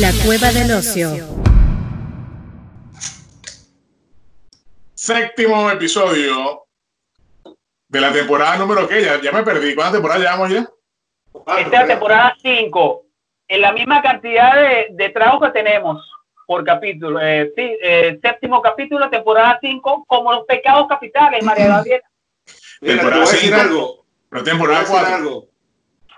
La Cueva del Ocio. Séptimo episodio de la temporada número que ya, ya me perdí. ¿Cuántas temporadas llevamos ya? Esta es la temporada 5. En la misma cantidad de, de tragos que tenemos por capítulo. Eh, sí, eh, séptimo capítulo, temporada 5, como los pecados capitales, María Gabriela. Mira, Temporada voy a decir cinco. algo. Pero temporada decir 4. algo.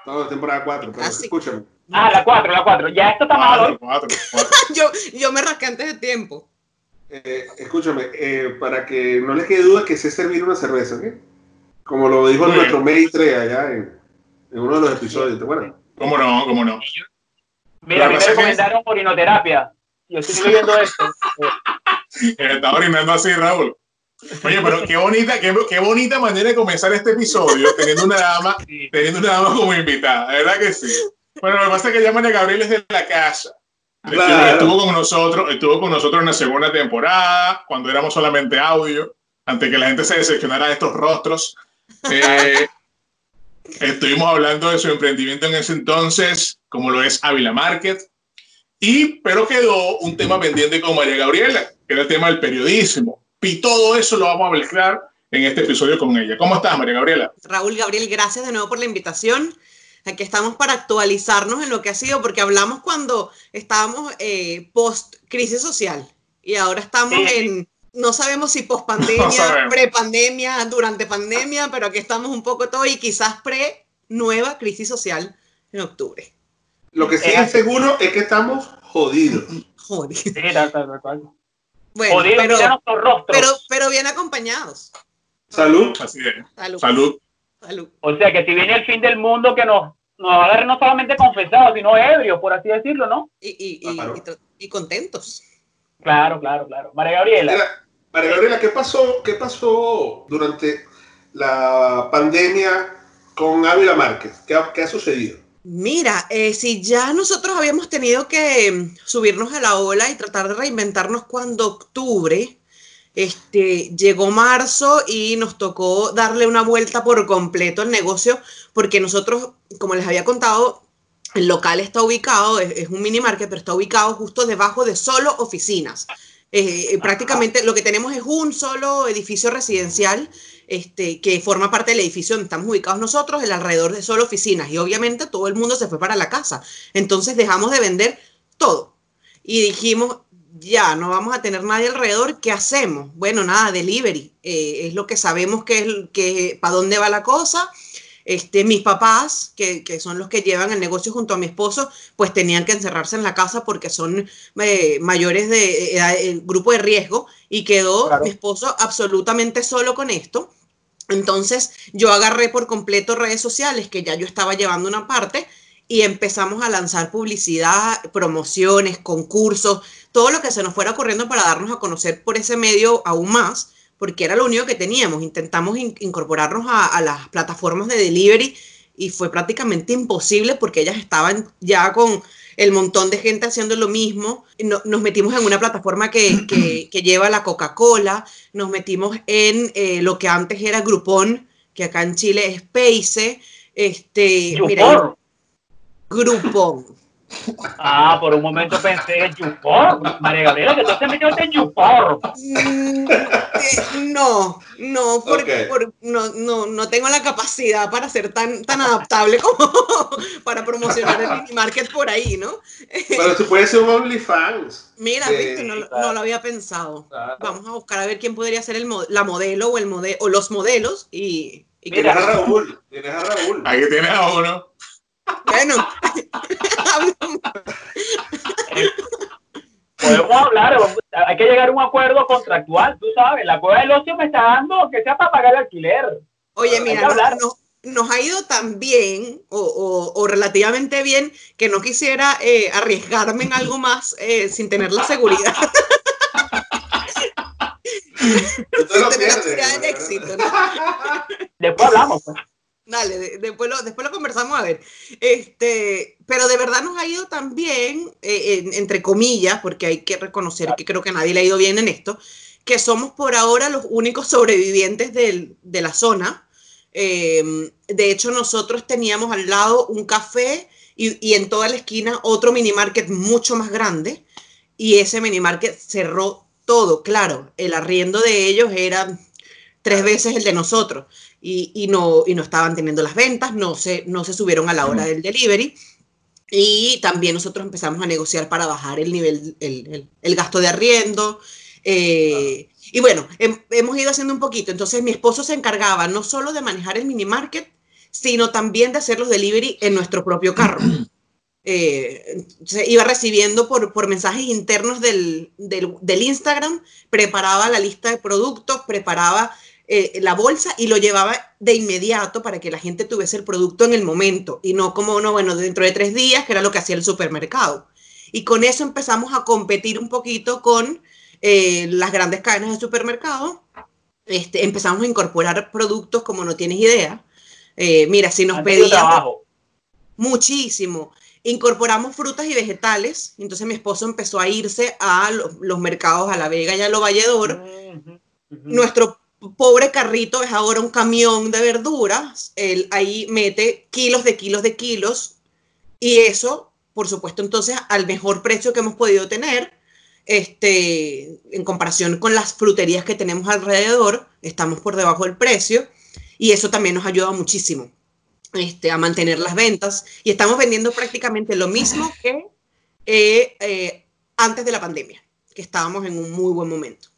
No, temporada 4, pero Ah, sí. escúchame. Ah, la 4, la 4. Ya esto está mal hoy. Yo, yo me rasqué antes de tiempo. Eh, escúchame, eh, para que no les quede duda que sé servir una cerveza, ¿ok? Como lo dijo nuestro maestre allá en, en uno de los episodios. ¿te acuerdas? ¿Cómo no? ¿Cómo no? Mira, a mí me es recomendaron orinoterapia. Yo estoy leyendo esto. Eh, Está orinando así, Raúl. Oye, pero qué bonita, qué, qué bonita manera de comenzar este episodio teniendo una dama, teniendo una dama como invitada, ¿verdad que sí? Bueno, lo que pasa es que ya María Gabriel es de la casa. Estuvo- Claro. Estuvo con nosotros, estuvo con nosotros en la segunda temporada, cuando éramos solamente audio, antes que la gente se decepcionara de estos rostros. Eh, estuvimos hablando de su emprendimiento en ese entonces, como lo es Ávila Market. Y, pero quedó un tema pendiente con María Gabriela, que era el tema del periodismo. Y todo eso lo vamos a mezclar en este episodio con ella. ¿Cómo estás, María Gabriela? Raúl Gabriel, gracias de nuevo por la invitación. Aquí estamos para actualizarnos en lo que ha sido, porque hablamos cuando estábamos eh, post crisis social y ahora estamos Sí. en, no sabemos si post pandemia, No pre pandemia, durante pandemia, pero aquí estamos un poco todo y quizás pre nueva crisis social en octubre. Lo que sí es seguro es que estamos jodidos. Joder. Sí, tal, tal, tal, tal. Bueno, Jodido, pero, pero, pero bien acompañados. Salud. Así es. Salud. Salud. Salud. O sea, que si viene el fin del mundo, que nos, nos va a agarrar no solamente confesados, sino ebrios, por así decirlo, ¿no? Y, y, y, Claro. y contentos. Claro, claro, claro. María Gabriela. Mira, María Gabriela, ¿qué pasó, ¿qué pasó durante la pandemia con Ávila Márquez? ¿Qué ha, qué ha sucedido? Mira, eh, si ya nosotros habíamos tenido que mm, subirnos a la ola y tratar de reinventarnos cuando octubre, este, llegó marzo y nos tocó darle una vuelta por completo al negocio, porque nosotros, como les había contado, el local está ubicado, es, es un mini market, pero está ubicado justo debajo de solo oficinas. Eh, eh, prácticamente lo que tenemos es un solo edificio residencial este, que forma parte del edificio donde estamos ubicados nosotros, el alrededor de solo oficinas. Y obviamente todo el mundo se fue para la casa. Entonces dejamos de vender todo. Y dijimos, ya, no vamos a tener nadie alrededor, ¿qué hacemos? Bueno, nada, delivery. Eh, es lo que sabemos que es, que, para dónde va la cosa. Este, mis papás, que, que son los que llevan el negocio junto a mi esposo, pues tenían que encerrarse en la casa porque son eh, mayores de edad- eh, grupo de riesgo y quedó Claro. mi esposo absolutamente solo con esto. Entonces yo agarré por completo redes sociales, que ya yo estaba llevando una parte, y empezamos a lanzar publicidad, promociones, concursos, todo lo que se nos fuera ocurriendo para darnos a conocer por ese medio aún más, porque era lo único que teníamos. Intentamos in- incorporarnos a, a las plataformas de delivery y fue prácticamente imposible porque ellas estaban ya con el montón de gente haciendo lo mismo. No- nos metimos en una plataforma que, que- que lleva la Coca-Cola, nos metimos en eh, lo que antes era Groupon, que acá en Chile es Pace. Este, mira, Groupon. Ah, por un momento pensé en Yupor. María Gabriela, que tú te metiste en Yupor. Mm, eh, no, no, porque por- no, no, no tengo la capacidad para ser tan, tan adaptable como para promocionar el mini market por ahí, ¿no? Pero tú puedes ser un OnlyFans. Mira, Sí, viste, no, lo- claro. no lo había pensado. Claro. Vamos a buscar a ver quién podría ser el, la modelo o, el mode o los modelos y, y Tienes a Raúl. Tienes a Raúl. Aquí tienes a uno. Bueno, Podemos hablar, hay que llegar a un acuerdo contractual, tú sabes. La cueva del ocio me está dando que sea para pagar el alquiler. oye, Hay mira, que hablar. nos, nos ha ido tan bien o, o- o relativamente bien que no quisiera eh, arriesgarme en algo más eh, sin tener la seguridad. Sin tener la seguridad del éxito, ¿no? Después hablamos. pues. Dale, de- después, lo, después lo conversamos a ver. Este, pero de verdad nos ha ido tan bien, eh, en- entre comillas, porque hay que reconocer que creo que nadie le ha ido bien en esto, que somos por ahora los únicos sobrevivientes del- de la zona. Eh, de hecho, nosotros teníamos al lado un café y, y en toda la esquina otro mini market mucho más grande y ese mini market cerró todo, claro, el arriendo de ellos era tres veces el de nosotros y, y no, y no estaban teniendo las ventas, no se, no se subieron a la hora del delivery y también nosotros empezamos a negociar para bajar el nivel, el, el, el gasto de arriendo. Eh, y bueno, hem, hemos ido haciendo un poquito. Entonces mi esposo se encargaba no solo de manejar el mini market, sino también de hacer los delivery en nuestro propio carro. Eh, se iba recibiendo por, por mensajes internos del, del, del, Instagram, preparaba la lista de productos, preparaba eh, la bolsa y lo llevaba de inmediato para que la gente tuviese el producto en el momento y no como, no, bueno, dentro de tres días, que era lo que hacía el supermercado. Y con eso empezamos a competir un poquito con eh, las grandes cadenas de supermercado. Este, empezamos a incorporar productos como no tienes idea. Eh, mira, si nos pedían muchísimo incorporamos frutas y vegetales. Entonces mi esposo empezó a irse a los, los mercados a La Vega y a Lo Valledor. Uh -huh, uh -huh. Nuestro pobre carrito es ahora un camión de verduras. Él ahí mete kilos de kilos de kilos. Y eso, por supuesto, entonces al mejor precio que hemos podido tener. Este, en comparación con las fruterías que tenemos alrededor, estamos por debajo del precio y eso también nos ayuda muchísimo. Este, a mantener las ventas y estamos vendiendo prácticamente lo mismo que eh, eh, antes de la pandemia, que estábamos en un muy buen momento.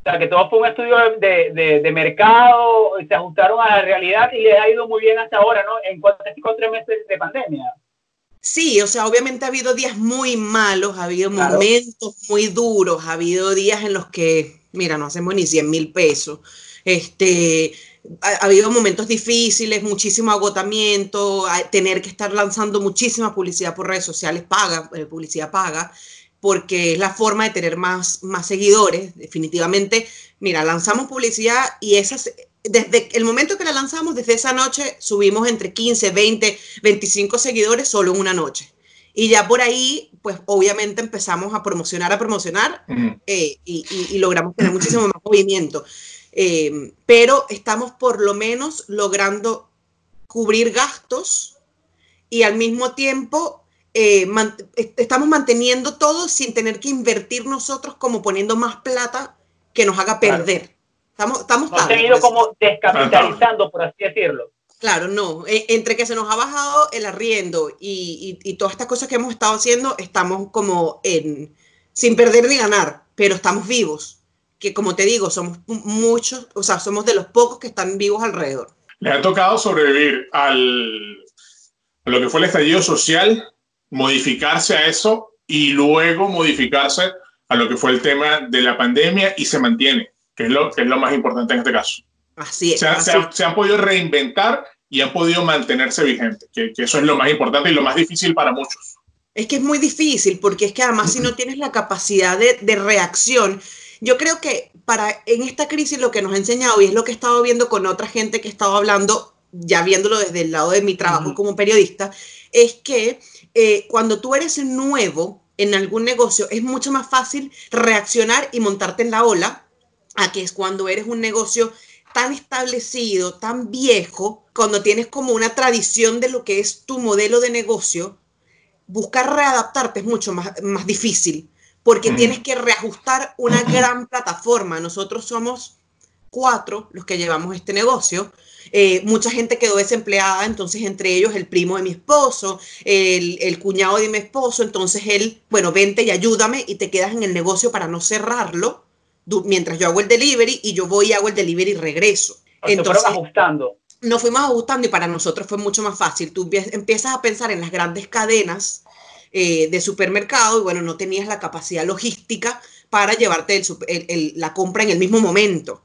O sea, que todo fue un estudio de, de, de mercado, se ajustaron a la realidad y les ha ido muy bien hasta ahora, ¿no? En cuatro o tres meses de pandemia. Sí, o sea, obviamente ha habido días muy malos, ha habido claro. momentos muy duros, ha habido días en los que, mira, no hacemos ni 100 mil pesos. Este, ha, ha, habido momentos difíciles, muchísimo agotamiento, tener que estar lanzando muchísima publicidad por redes sociales paga, eh, publicidad paga, porque es la forma de tener más, más seguidores, definitivamente. Mira, lanzamos publicidad y esas, desde el momento que la lanzamos, desde esa noche, subimos entre 15, 20, 25 seguidores solo en una noche. Y ya por ahí, pues obviamente empezamos a promocionar, a promocionar eh, y, y, y, logramos tener muchísimo más movimiento. Eh, pero estamos por lo menos logrando cubrir gastos y al mismo tiempo eh, man estamos manteniendo todo sin tener que invertir nosotros como poniendo más plata que nos haga perder. Claro. Estamos, estamos no tarde, ido como descapitalizando, por así decirlo. Claro, no. E entre que se nos ha bajado el arriendo y, y, y, todas estas cosas que hemos estado haciendo, estamos como en, sin perder ni ganar, pero estamos vivos que como te digo, somos muchos, o sea, somos de los pocos que están vivos alrededor. Le ha tocado sobrevivir al, a lo que fue el estallido social, modificarse a eso y luego modificarse a lo que fue el tema de la pandemia y se mantiene, que es lo, que es lo más importante en este caso. Así es. Se, así. Se, se, han podido reinventar y han podido mantenerse vigentes, que, que eso es lo más importante y lo más difícil para muchos. Es que es muy difícil, porque es que además si no tienes la capacidad de, de reacción, yo creo que para en esta crisis lo que nos ha enseñado y es lo que he estado viendo con otra gente que he estado hablando, ya viéndolo desde el lado de mi trabajo uh -huh. como periodista, es que eh, cuando tú eres nuevo en algún negocio es mucho más fácil reaccionar y montarte en la ola a que es cuando eres un negocio tan establecido, tan viejo, cuando tienes como una tradición de lo que es tu modelo de negocio, buscar readaptarte es mucho más, más difícil porque mm. tienes que reajustar una gran plataforma. Nosotros somos cuatro los que llevamos este negocio. Eh, mucha gente quedó desempleada, entonces entre ellos el primo de mi esposo, el, el, cuñado de mi esposo, entonces él, bueno, vente y ayúdame y te quedas en el negocio para no cerrarlo mientras yo hago el delivery y yo voy y hago el delivery y regreso. Entonces, ajustando. Nos fuimos ajustando y para nosotros fue mucho más fácil. Tú empiezas a pensar en las grandes cadenas eh, de supermercado y bueno, no tenías la capacidad logística para llevarte el, el, el, la compra en el mismo momento.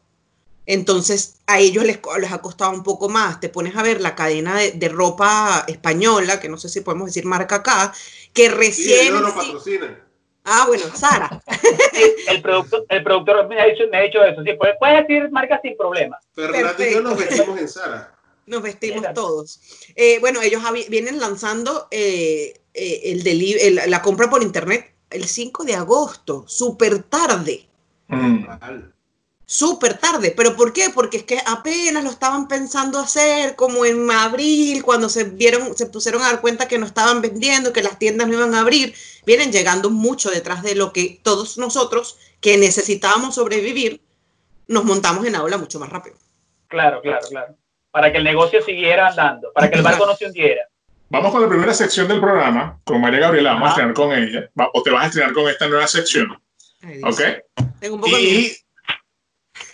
Entonces a ellos les, les, ha costado un poco más. Te pones a ver la cadena de, de, ropa española, que no sé si podemos decir marca acá, que recién... Sí, no lo patrocinan. Ah, bueno, Sara. el, productor, el productor me ha, dicho, me ha dicho eso. Sí, puedes, puedes decir marca sin problema. Fernando y yo nos vestimos en Sara. Nos vestimos Exacto. todos. Eh, bueno, ellos vienen lanzando eh, eh, el el, la compra por internet el 5 de agosto, súper tarde. Mm. Súper tarde. ¿Pero por qué? Porque es que apenas lo estaban pensando hacer, como en abril, cuando se vieron, se pusieron a dar cuenta que no estaban vendiendo, que las tiendas no iban a abrir. Vienen llegando mucho detrás de lo que todos nosotros, que necesitábamos sobrevivir, nos montamos en aula mucho más rápido. Claro, claro, claro. Para que el negocio siguiera andando, para que el barco no se hundiera. Vamos con la primera sección del programa, con María Gabriela, vamos a estrenar con ella, o te vas a estrenar con esta nueva sección, Ay. ¿ok? Tengo un poco de miedo. Y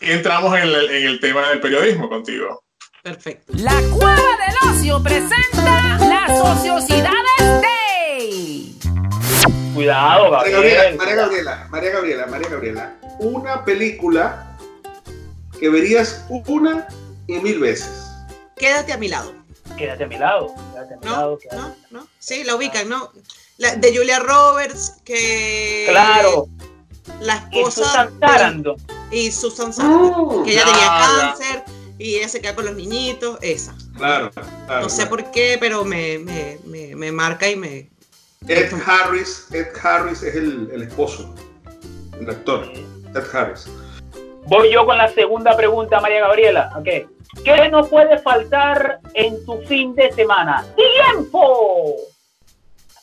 entramos en el, en el tema del periodismo contigo. Perfecto. La Cueva del Ocio presenta las Ociosidades Day. Cuidado, María Gabriel. Gabriela, María Gabriela, María Gabriela, María Gabriela. Una película que verías una y mil veces. Quédate a mi lado. Quédate a mi lado. Quédate a mi ¿No? lado. quédate- ¿No? ¿No? Sí, la ubican, ¿no? La, de Julia Roberts, que... Claro. La esposa... Susan y Susan Sarandon, que ella tenía cáncer y ella se queda con los niñitos, esa. Claro, claro. No sé por qué, pero me, me, me, me marca y me... Ed Harris, Ed Harris es el, el esposo, el actor. Ed Harris. Voy yo con la segunda pregunta, María Gabriela. Ok. ¿Qué no puede faltar en tu fin de semana? ¡Tiempo!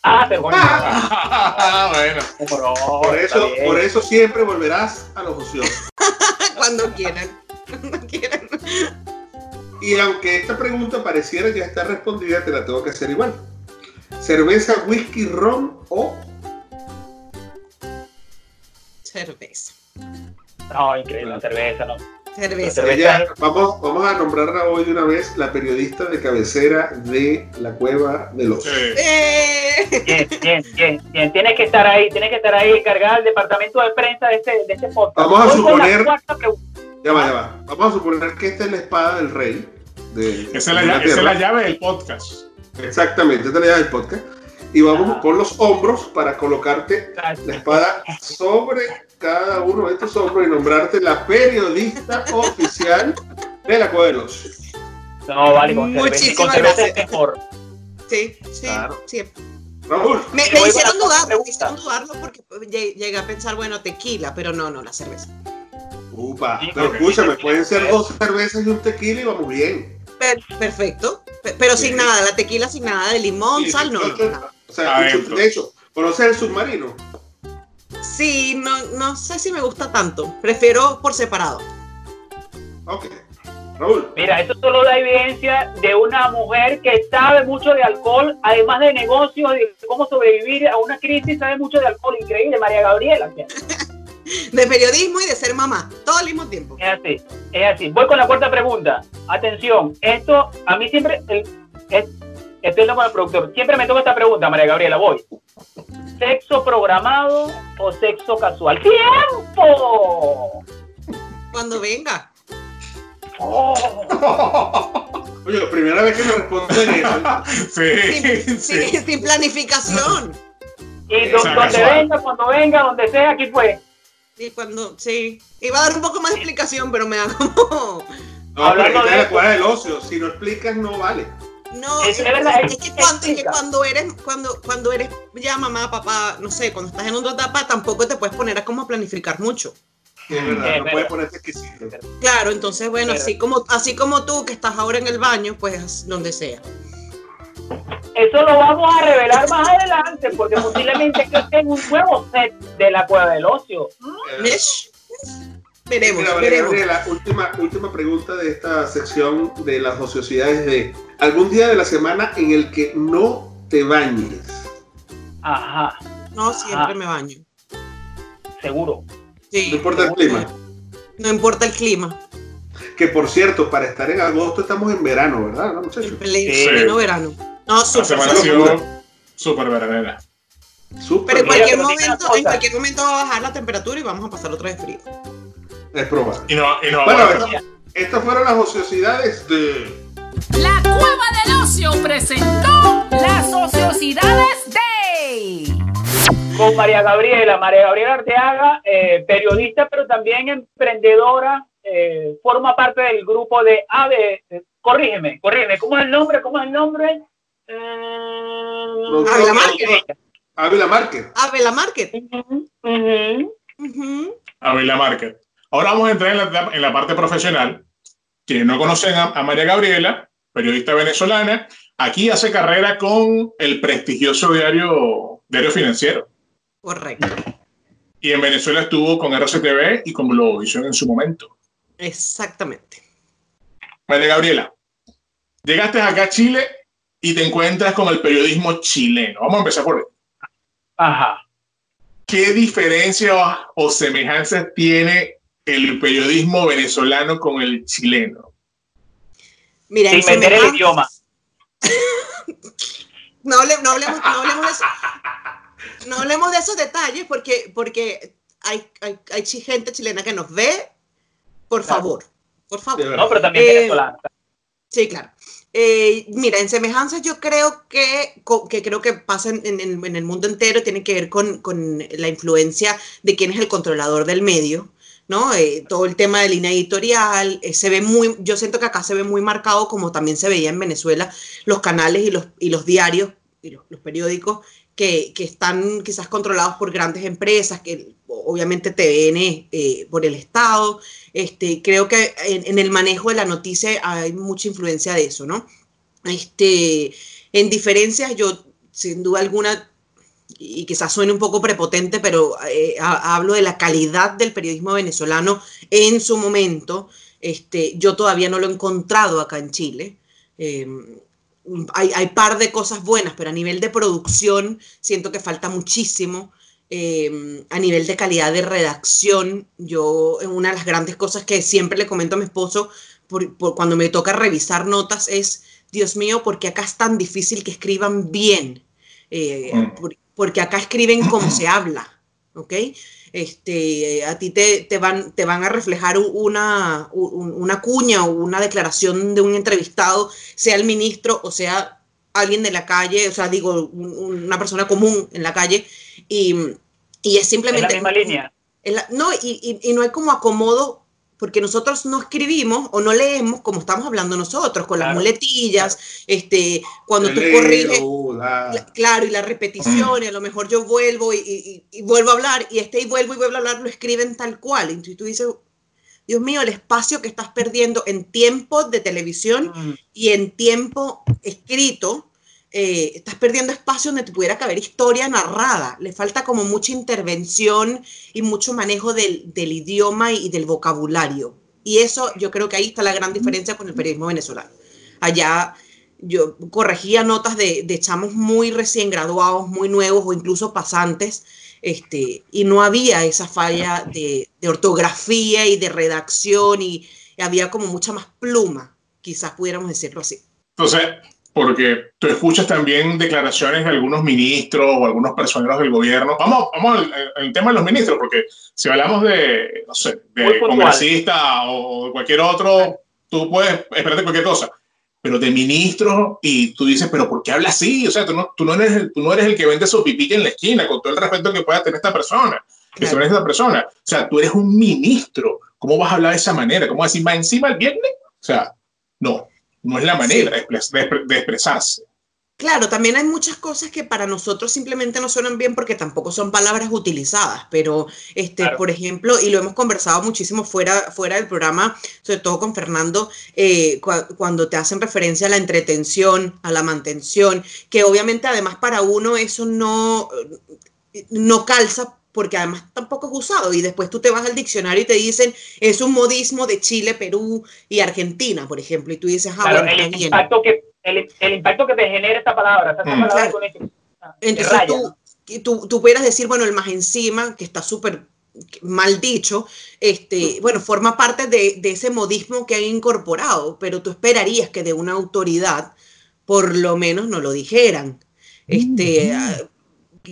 Ah, pero coño. bueno, Bro, Por eso, por eso siempre volverás a los ociosos. Cuando quieran. Cuando quieran. Y aunque esta pregunta pareciera ya estar respondida, te la tengo que hacer igual. ¿Cerveza, whisky, ron o Cerveza. No, increíble, cerveza, ¿no? Cerveza. Ella- vamos, vamos a nombrarla hoy de una vez la periodista de cabecera de la Cueva de los. sí. ¡Eh! Bien, bien, bien, bien. Tienes que estar ahí, tienes que estar ahí encargada del departamento de prensa de este, de este podcast. Vamos a suponer- cuarta pregunta. Ya va, ya va. Vamos a suponer que esta es la espada del rey. De, Esa es la, llave- esa es Inglaterra. la llave del podcast. Exactamente, esta es la llave del podcast. Y vamos Ah. con los hombros para colocarte la espada sobre cada uno de estos hombros y nombrarte la periodista oficial de la Cueva de los. No, vale, con cerveza, y con Muchísimas cerveza gracias. es mejor. Sí, sí, Claro. sí. Raúl, Me, hicieron dudar, me hicieron dudarlo porque lle- llegué a pensar, bueno, tequila, pero no, no, la cerveza. upa, Sí, pero escúchame, pueden ser dos cervezas y un tequila y vamos bien. Per- perfecto, pe- pero sin nada, la tequila sin nada de limón, Sí, sal, no, no. O sea, de hecho, ¿conoces el submarino? Sí, no, no sé si me gusta tanto, prefiero por separado. Ok. Raúl, Mira, eso solo da evidencia de una mujer que sabe mucho de alcohol, además de negocios, de cómo sobrevivir a una crisis, sabe mucho de alcohol. Increíble, María Gabriela. De periodismo y de ser mamá, todo al mismo tiempo. Es así, es así. Voy con la cuarta pregunta. Atención, esto a mí siempre, el, es, estoy hablando con el productor, siempre me toca esta pregunta, María Gabriela, voy. ¿Sexo programado o sexo casual? ¡Tiempo! Cuando venga. Oh. oye, la primera vez que me responden eso. Sí, Sin, sí. sin- sin planificación. Y do- donde venga, cuando venga, donde sea, aquí fue. Y cuando, sí. Iba a dar un poco más de explicación, pero me da como. No, pero Hablando esta de la del ocio. Si no explicas, no vale. No, Es es, verdad, es es- que, cuando, es que explica. cuando eres, cuando, cuando eres ya mamá, papá, no sé, cuando estás en otra etapa, tampoco te puedes poner a como a planificar mucho. Es verdad, Es no verdad. puedes ponerte exquisito. Claro, entonces, bueno, así como, así como tú que estás ahora en el baño, pues donde sea. Eso lo vamos a revelar más adelante, porque posiblemente yo tengo un nuevo set de la cueva del ocio. ¿Ves? Veremos, Mira, veremos. Gabriela, última, última pregunta de esta sección de las ociosidades de algún día de la semana en el que no te bañes. Ajá, No, siempre me baño. seguro. Sí. No importa el clima. No importa el clima. Que por cierto, para estar en agosto estamos en verano, ¿verdad? ¿No, muchachos? En pleno, Sí. pleno verano. No, La ha súper. sido súper veranera. Súper Pero en cualquier momento, en cualquier momento va a bajar la temperatura y vamos a pasar otra vez frío. Es probable. Y no, y no Bueno, estas- estas fueron las ociosidades de... La Cueva del Ocio presentó las Ociosidades Day. Con María Gabriela, María Gabriela Arteaga, eh, periodista, pero también emprendedora, eh, forma parte del grupo de AVE. eh, corrígeme, corrígeme, ¿cómo es el nombre? ¿Cómo es el nombre? Eh, Ávila Márquez. Ávila Márquez. Ávila Market. Ujú, ujú. Ujú. Avila Market. Ahora vamos a entrar en la, en la parte profesional. Quienes no conocen a, María Gabriela, periodista venezolana, aquí hace carrera con el prestigioso diario, diario Financiero. Correcto. Y en Venezuela estuvo con RCTV y con Globovisión en su momento. Exactamente. María Gabriela, llegaste acá a Chile y te encuentras con el periodismo chileno. Vamos a empezar por ahí. Ajá. ¿Qué diferencia o semejanzas tiene el periodismo venezolano con el chileno? Mira, Sin meter el idioma. no, hablemos, no, hablemos, de eso. No hablemos de esos detalles porque, porque hay, hay, hay gente chilena que nos ve. Por favor, por favor. No, pero también eh, venezolana. Sí, claro. Eh, mira, en semejanzas yo creo que, que creo que pasa en, en, el mundo entero, tiene que ver con, con, la influencia de quién es el controlador del medio. ¿No? Eh, todo el tema de línea editorial, eh, se ve muy, yo siento que acá se ve muy marcado como también se veía en Venezuela, los canales y los, y los diarios y los, periódicos que, que, están quizás controlados por grandes empresas, que obviamente TVN eh, por el Estado. Este, creo que en, en, el manejo de la noticia hay mucha influencia de eso, ¿no? Este, en diferencias, yo sin duda alguna y quizás suene un poco prepotente, pero eh, hablo de la calidad del periodismo venezolano en su momento. Este, yo todavía no lo he encontrado acá en Chile. Em, hay, hay par de cosas buenas, pero a nivel de producción siento que falta muchísimo. Em, a nivel de calidad de redacción, yo una de las grandes cosas que siempre le comento a mi esposo cuando me toca revisar notas es, Dios mío, porque acá es tan difícil que escriban bien. Eh, mm porque acá escriben como se habla, ¿ok? Este, a ti te, te, van, te van a reflejar una, una cuña o una declaración de un entrevistado, sea el ministro o sea alguien de la calle, o sea, digo, una persona común en la calle, y, y es simplemente... En la misma línea. no, y, y, y no hay como acomodo porque nosotros no escribimos o no leemos como estamos hablando nosotros, con las muletillas, este, cuando tú corriges, claro, y la repetición, y a lo mejor yo vuelvo y, vuelvo a hablar, y este y vuelvo y vuelvo a hablar, lo escriben tal cual. Y tú dices, Dios mío, el espacio que estás perdiendo en tiempo de televisión mm. y en tiempo escrito, eh, estás perdiendo espacio donde te pudiera caber historia narrada. Le falta como mucha intervención y mucho manejo del, del, idioma y del vocabulario. Y eso yo creo que ahí está la gran diferencia con el periodismo venezolano. Allá yo corregía notas de, de chamos muy recién graduados, muy nuevos o incluso pasantes, este, y no había esa falla de, de ortografía y de redacción y, y había como mucha más pluma, quizás pudiéramos decirlo así. Entonces, porque tú escuchas también declaraciones de algunos ministros o algunos personeros del gobierno. Vamos, vamos al, tema de los ministros, porque si hablamos de, no sé, de congresista o cualquier otro, tú puedes esperarte cualquier cosa. Pero de ministros, y tú dices, pero ¿por qué habla así? O sea, tú no, tú no, eres, el, tú no eres el que vende su pipilla en la esquina, con todo el respeto que pueda tener esta persona, que claro. esta persona. O sea, tú eres un ministro. ¿Cómo vas a hablar de esa manera? ¿Cómo decir, va encima el viernes? O sea, no no es la manera de, expresarse. Claro, también hay muchas cosas que para nosotros simplemente no suenan bien porque tampoco son palabras utilizadas, pero este, por ejemplo, y lo hemos conversado muchísimo fuera, fuera del programa, sobre todo con Fernando, eh, cuando te hacen referencia a la entretención, a la mantención, que obviamente además para uno eso no, no calza porque además tampoco es usado. Y después tú te vas al diccionario y te dicen, es un modismo de Chile, Perú y Argentina, por ejemplo. Y tú dices, ah, claro, el, impacto que, el, el, impacto que te genera esta palabra. Esta mm. palabra con este, Entonces tú, tú, tú, pudieras decir, bueno, el más encima, que está súper mal dicho, este, bueno, forma parte de, de, ese modismo que han incorporado, pero tú esperarías que de una autoridad por lo menos no lo dijeran. Este, mm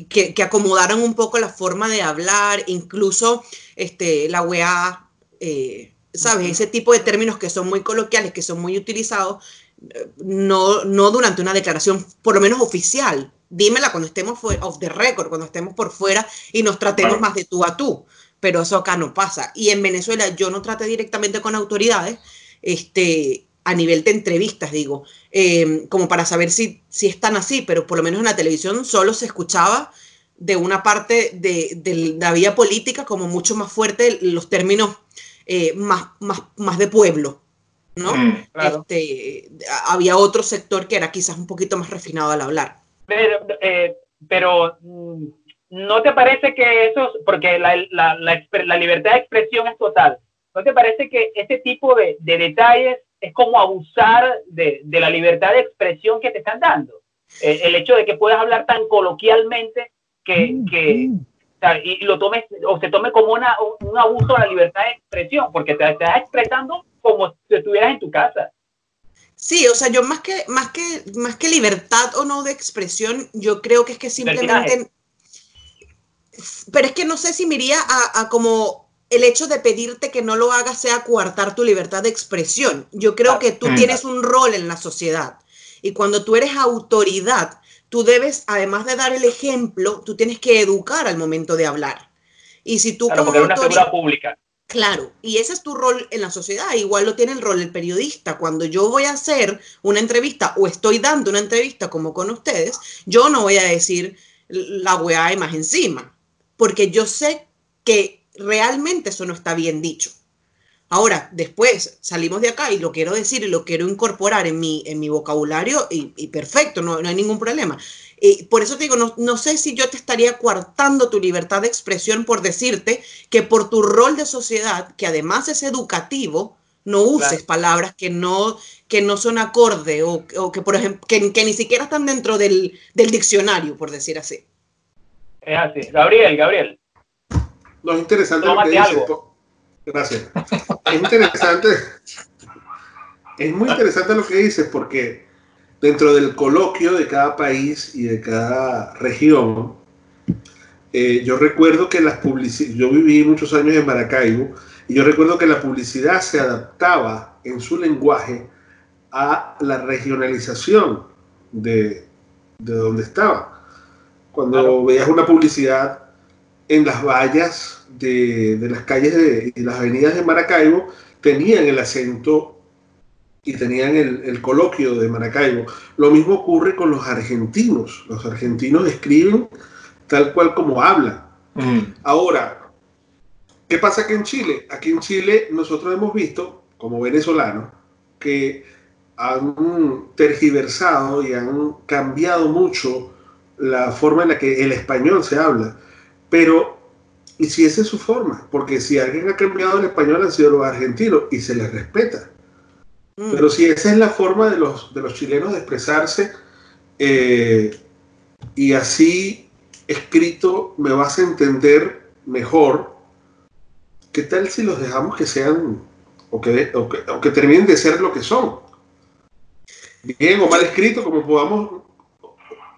que, que, acomodaron un poco la forma de hablar, incluso este, la UEA, eh, ¿sabes? Ese tipo de términos que son muy coloquiales, que son muy utilizados, eh, no, no durante una declaración, por lo menos oficial. Dímela cuando estemos off the record, cuando estemos por fuera y nos tratemos más de tú a tú. Pero eso acá no pasa. Y en Venezuela yo no traté directamente con autoridades, este, a nivel de entrevistas, digo, eh, como para saber si, si están así, pero por lo menos en la televisión solo se escuchaba de una parte de, de la vía política como mucho más fuerte los términos eh, más, más, más de pueblo, ¿no? Mm, este, había otro sector que era quizás un poquito más refinado al hablar. Pero, eh, pero mm, ¿no te parece que eso, porque la, la, la, libertad de expresión es total, ¿no te parece que ese tipo de, de detalles es como abusar de, de, la libertad de expresión que te están dando? Eh, el hecho de que puedas hablar tan coloquialmente que, mm, que y lo tomes o se tome como una, un abuso de la libertad de expresión, porque te, estás expresando como si estuvieras en tu casa. Sí, o sea, yo más que, más que, más que libertad o no de expresión, yo creo que es que simplemente... Pero es que no sé si me iría a, a, como el hecho de pedirte que no lo hagas sea coartar tu libertad de expresión. Yo creo que tú mm. tienes un rol en la sociedad. Y cuando tú eres autoridad, tú debes, además de dar el ejemplo, tú tienes que educar al momento de hablar. Y si tú claro, como una figura pública. Claro, y ese es tu rol en la sociedad, igual lo tiene el rol del periodista. Cuando yo voy a hacer una entrevista o estoy dando una entrevista como con ustedes, yo no voy a decir la weá más encima, porque yo sé que realmente eso no está bien dicho. Ahora, después salimos de acá y lo quiero decir y lo quiero incorporar en mi, en mi vocabulario y, perfecto, no, no, hay ningún problema. Y por eso te digo, no, no, sé si yo te estaría coartando tu libertad de expresión por decirte que por tu rol de sociedad, que además es educativo, no uses palabras que no, que no son acorde o, o que, por ejemplo, que, que, ni siquiera están dentro del, del diccionario, por decir así. Es así. Gabriel, Gabriel. Lo interesante lo que dices, Gracias. Es interesante. Es muy interesante lo que dices porque dentro del coloquio de cada país y de cada región, eh, yo recuerdo que las publicidades, yo viví muchos años en Maracaibo, y yo recuerdo que la publicidad se adaptaba en su lenguaje a la regionalización de, de donde estaba. Cuando veías una publicidad en las vallas de, las calles de, y las avenidas de Maracaibo tenían el acento y tenían el, coloquio de Maracaibo. Lo mismo ocurre con los argentinos. Los argentinos escriben tal cual como hablan. Mm. Ahora, ¿qué pasa aquí en Chile? Aquí en Chile nosotros hemos visto, como venezolanos, que han tergiversado y han cambiado mucho la forma en la que el español se habla. Pero, ¿y si esa es su forma? Porque si alguien ha cambiado el español han sido los argentinos y se les respeta. Mm. Pero si esa es la forma de los, de los chilenos de expresarse eh, y así escrito me vas a entender mejor, ¿qué tal si los dejamos que sean o que, o que, o que terminen de ser lo que son? Bien o mal escrito, como podamos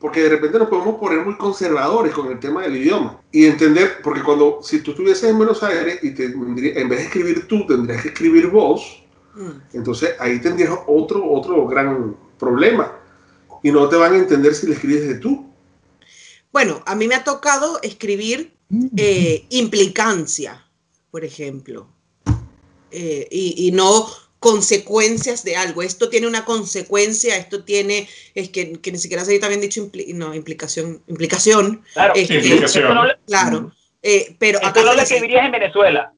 porque de repente nos podemos poner muy conservadores con el tema del idioma y entender, porque cuando, si tú estuvieses en Buenos Aires y te, en vez de escribir tú, tendrías que escribir vos, mm. entonces ahí tendrías otro, otro gran problema y no te van a entender si le escribes de tú. Bueno, a mí me ha tocado escribir eh, implicancia, por ejemplo, eh, y, y no consecuencias de algo. Esto tiene una consecuencia, esto tiene, es que, que ni siquiera se había también dicho, no, implicación, implicación. Claro, este, implicación. claro. Eh, pero acá no lo escribirías en Venezuela.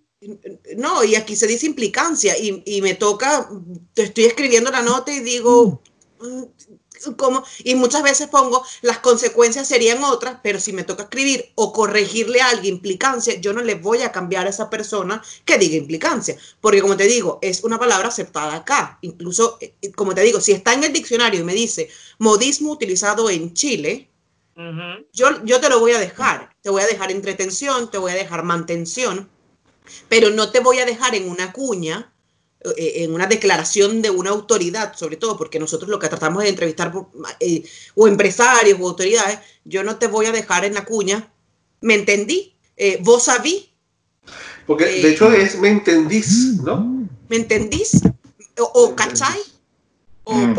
No, y aquí se dice implicancia y, y me toca, te estoy escribiendo la nota y digo, mm como, y muchas veces pongo, las consecuencias serían otras, pero si me toca escribir o corregirle a alguien implicancia, yo no le voy a cambiar a esa persona que diga implicancia, porque como te digo, es una palabra aceptada acá. Incluso, eh, eh, como te digo, si está en el diccionario y me dice modismo utilizado en Chile, yo, yo te lo voy a dejar. Te voy a dejar entretención, te voy a dejar mantención, pero no te voy a dejar en una cuña en una declaración de una autoridad, sobre todo porque nosotros lo que tratamos de entrevistar eh, o empresarios o autoridades, yo no te voy a dejar en la cuña, ¿me entendí? Eh, ¿Vos sabí? Porque de hecho es me entendís, ¿no? ¿Me entendís? O, cachai, o mm.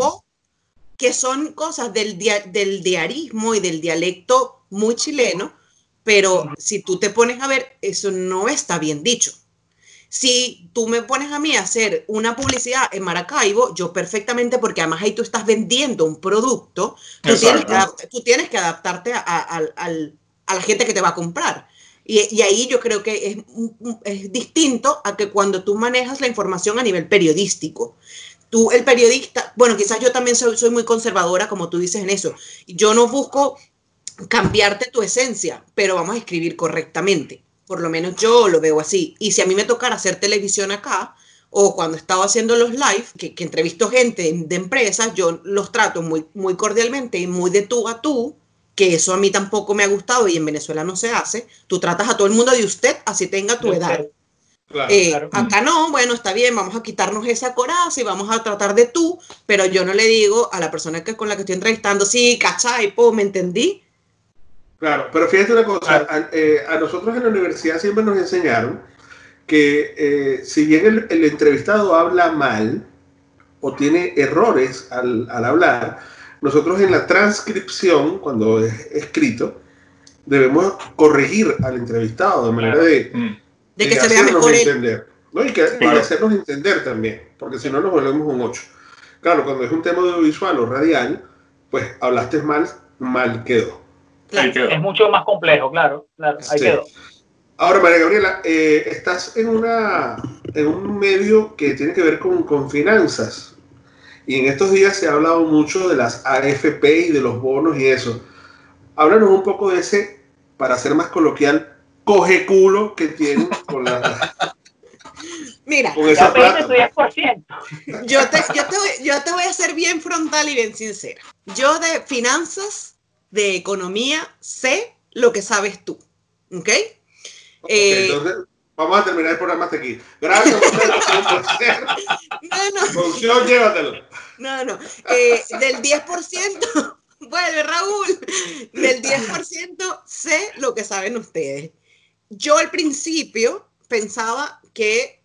que son cosas del, del diarismo y del dialecto muy chileno, pero si tú te pones a ver, eso no está bien dicho. Si tú me pones a mí a hacer una publicidad en Maracaibo, yo perfectamente, porque además ahí tú estás vendiendo un producto, tú, tienes que, adaptarte a, la gente que te va a comprar. Y, ahí yo creo que es, es, distinto a que cuando tú manejas la información a nivel periodístico. Tú, el periodista, bueno, quizás yo también soy, soy muy conservadora, como tú dices en eso. Yo no busco cambiarte tu esencia, pero vamos a escribir correctamente. Por lo menos yo lo veo así. Y si a mí me tocara hacer televisión acá, o cuando estaba haciendo los live, que, que entrevisto gente de empresas, yo los trato muy, muy cordialmente y muy de tú a tú, que eso a mí tampoco me ha gustado y en Venezuela no se hace. Tú tratas a todo el mundo de usted, así tenga tu edad. Eh, acá no, bueno, está bien, vamos a quitarnos esa coraza y vamos a tratar de tú, pero yo no le digo a la persona que con la que estoy entrevistando, sí, cachai, po, me entendí. Claro, pero fíjate una cosa, eh, a, nosotros en la universidad siempre nos enseñaron que eh, si bien el, entrevistado habla mal o tiene errores al, al hablar, nosotros en la transcripción, cuando es escrito, debemos corregir al entrevistado de manera de, mm. de, que se vea mejor entender. ¿no? Y, que, hacernos entender también, porque si no nos volvemos un 8. Claro, cuando es un tema audiovisual o radial, pues hablaste mal, mal quedó. Es mucho más complejo, claro, claro, ahí quedó. Ahora, María Gabriela, eh, estás en, una, en un medio que tiene que ver con, con finanzas. Y en estos días se ha hablado mucho de las AFP y de los bonos y eso. Háblanos un poco de ese, para ser más coloquial, coge culo que tienen con la... Mira, con esa plata. Yo, te, yo, te voy, yo te voy a ser bien frontal y bien sincera. Yo de finanzas, de economía, sé lo que sabes tú. ¿Ok? okay eh, entonces, Vamos a terminar el programa hasta aquí. Gracias. No, no. Función, llévatelo. No, no. Eh, del 10%, vuelve Raúl, del 10% sé lo que saben ustedes. Yo al principio pensaba que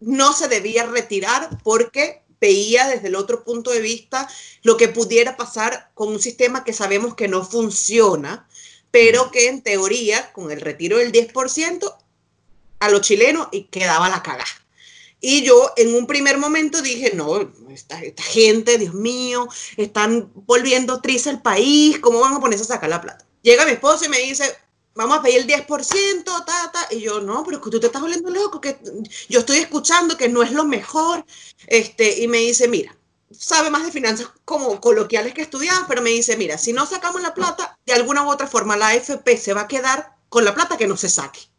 no se debía retirar porque veía desde el otro punto de vista lo que pudiera pasar con un sistema que sabemos que no funciona, pero que en teoría, con el retiro del 10%, a los chilenos y quedaba la cagada. Y yo en un primer momento dije, no, esta, gente, Dios mío, están volviendo triste el país, ¿cómo van a ponerse a sacar la plata? Llega mi esposo y me dice, vamos a pedir el 10%, ta, ta. Y yo, no, pero es que tú te estás volviendo loco, que yo estoy escuchando que no es lo mejor. Este, y me dice, mira, sabe más de finanzas como coloquiales que estudiaba, pero me dice, mira, si no sacamos la plata, de alguna u otra forma la AFP se va a quedar con la plata que no se saque.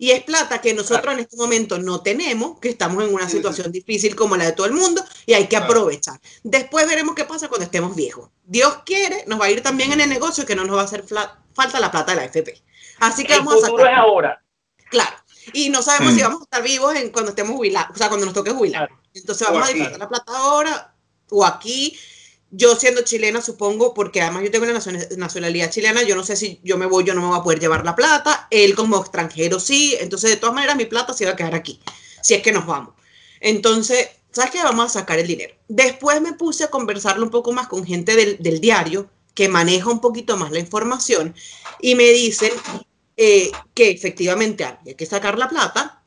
Y es plata que nosotros en este momento no tenemos, que estamos en una situación difícil como la de todo el mundo y hay que aprovechar. Después veremos qué pasa cuando estemos viejos. Dios quiere, nos va a ir también en el negocio que no nos va a hacer falta la plata de la FP. Así que vamos a sacar. es ahora. Claro. Y no sabemos si mm. vamos a estar vivos en, cuando estemos jubilados, o sea, cuando nos toque jubilar. Entonces vamos a disfrutar la plata ahora o aquí yo siendo chilena, supongo, porque además yo tengo la nacionalidad chilena, yo no sé si yo me voy, yo no me voy a poder llevar la plata, él como extranjero sí, entonces de todas maneras mi plata se va a quedar aquí, si es que nos vamos. Entonces, ¿sabes qué? Vamos a sacar el dinero. Después me puse a conversarlo un poco más con gente del, diario que maneja un poquito más la información y me dicen eh, que efectivamente hay que sacar la plata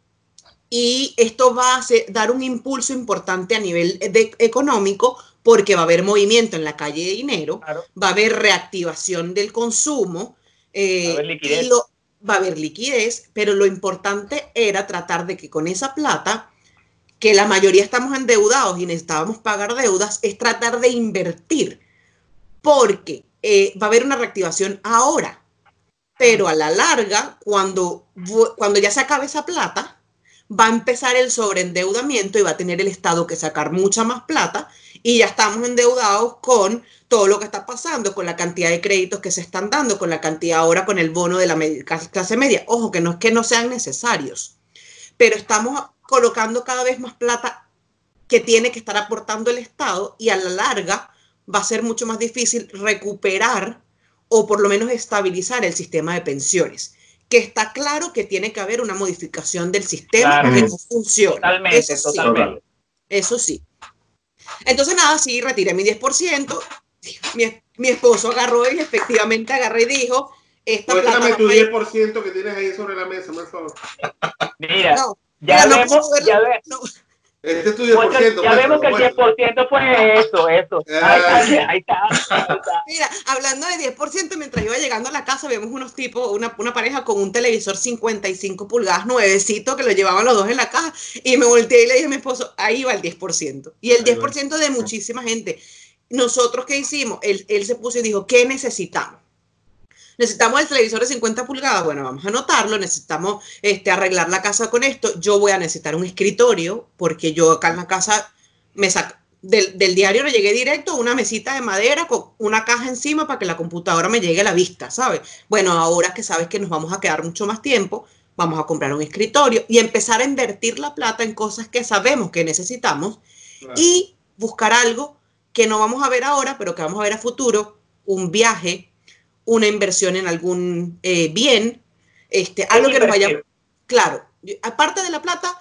y esto va a dar un impulso importante a nivel económico porque va a haber movimiento en la calle de dinero, va a haber reactivación del consumo, eh, va, a haber liquidez. va a haber liquidez, pero lo importante era tratar de que con esa plata, que la mayoría estamos endeudados y necesitábamos pagar deudas, es tratar de invertir, porque eh, va a haber una reactivación ahora, pero a la larga, cuando, cuando ya se acabe esa plata, va a empezar el sobreendeudamiento y va a tener el Estado que sacar mucha más plata y ya estamos endeudados con todo lo que está pasando, con la cantidad de créditos que se están dando, con la cantidad ahora con el bono de la clase media. Ojo, que no es que no sean necesarios, pero estamos colocando cada vez más plata que tiene que estar aportando el Estado y a la larga va a ser mucho más difícil recuperar o por lo menos estabilizar el sistema de pensiones que está claro que tiene que haber una modificación del sistema que no funciona. Totalmente, eso totalmente. Sí, eso sí. Entonces, nada, sí, retiré mi 10%. Mi, mi esposo agarró y efectivamente agarró y dijo, esta plata... tu 10% que tienes ahí sobre la mesa, por favor. Mira, ya, vemos, ya, Este es tu 10%. Ya vemos que el 10% fue eso, eso. Ah. Ahí está, Mira, hablando de 10%, mientras iba llegando a la casa, vemos unos tipos, una, una pareja con un televisor 55 pulgadas nuevecito que lo llevaban los dos en la caja. Y me volteé y le dije a mi esposo, ahí va el 10%. Y el 10% de muchísima gente. Nosotros, ¿qué hicimos? Él, él se puso y dijo, ¿qué necesitamos? Necesitamos el televisor de 50 pulgadas, bueno, vamos a anotarlo, necesitamos este, arreglar la casa con esto, yo voy a necesitar un escritorio, porque yo acá en la casa me saco, del, diario le llegué directo una mesita de madera con una caja encima para que la computadora me llegue a la vista, ¿sabes? Bueno, ahora que sabes que nos vamos a quedar mucho más tiempo, vamos a comprar un escritorio y empezar a invertir la plata en cosas que sabemos que necesitamos y buscar algo que no vamos a ver ahora, pero que vamos a ver a futuro, un viaje, una inversión en algún eh, bien, este, algo que nos vaya... Claro, aparte de la plata,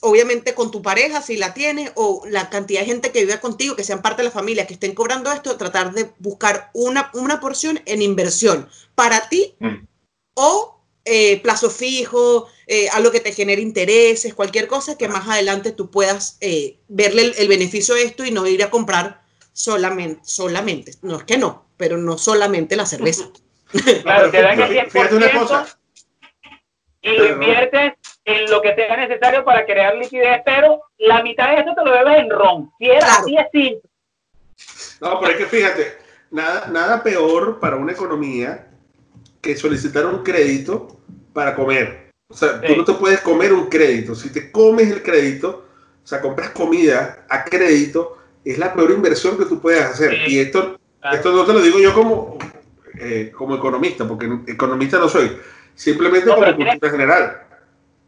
obviamente con tu pareja, si la tienes, o la cantidad de gente que vive contigo, que sean parte de la familia, que estén cobrando esto, tratar de buscar una, una porción en inversión para ti mm. o eh, plazo fijo, eh, algo que te genere intereses, cualquier cosa que más adelante tú puedas verle el, el, beneficio de esto y no ir a comprar solamente, solamente. No es que no, pero no solamente la cerveza. Claro, te dan el 10% y lo inviertes en lo que sea necesario para crear liquidez, pero la mitad de eso te lo bebes en ron. Si era así es simple. No, pero es que fíjate, nada, nada peor para una economía que solicitar un crédito para comer. O sea, tú no te puedes comer un crédito. Si te comes el crédito, o sea, compras comida a crédito, es la peor inversión que tú puedes hacer. Y esto esto no te lo digo yo como, eh, como economista, porque economista no soy, simplemente como cultura general.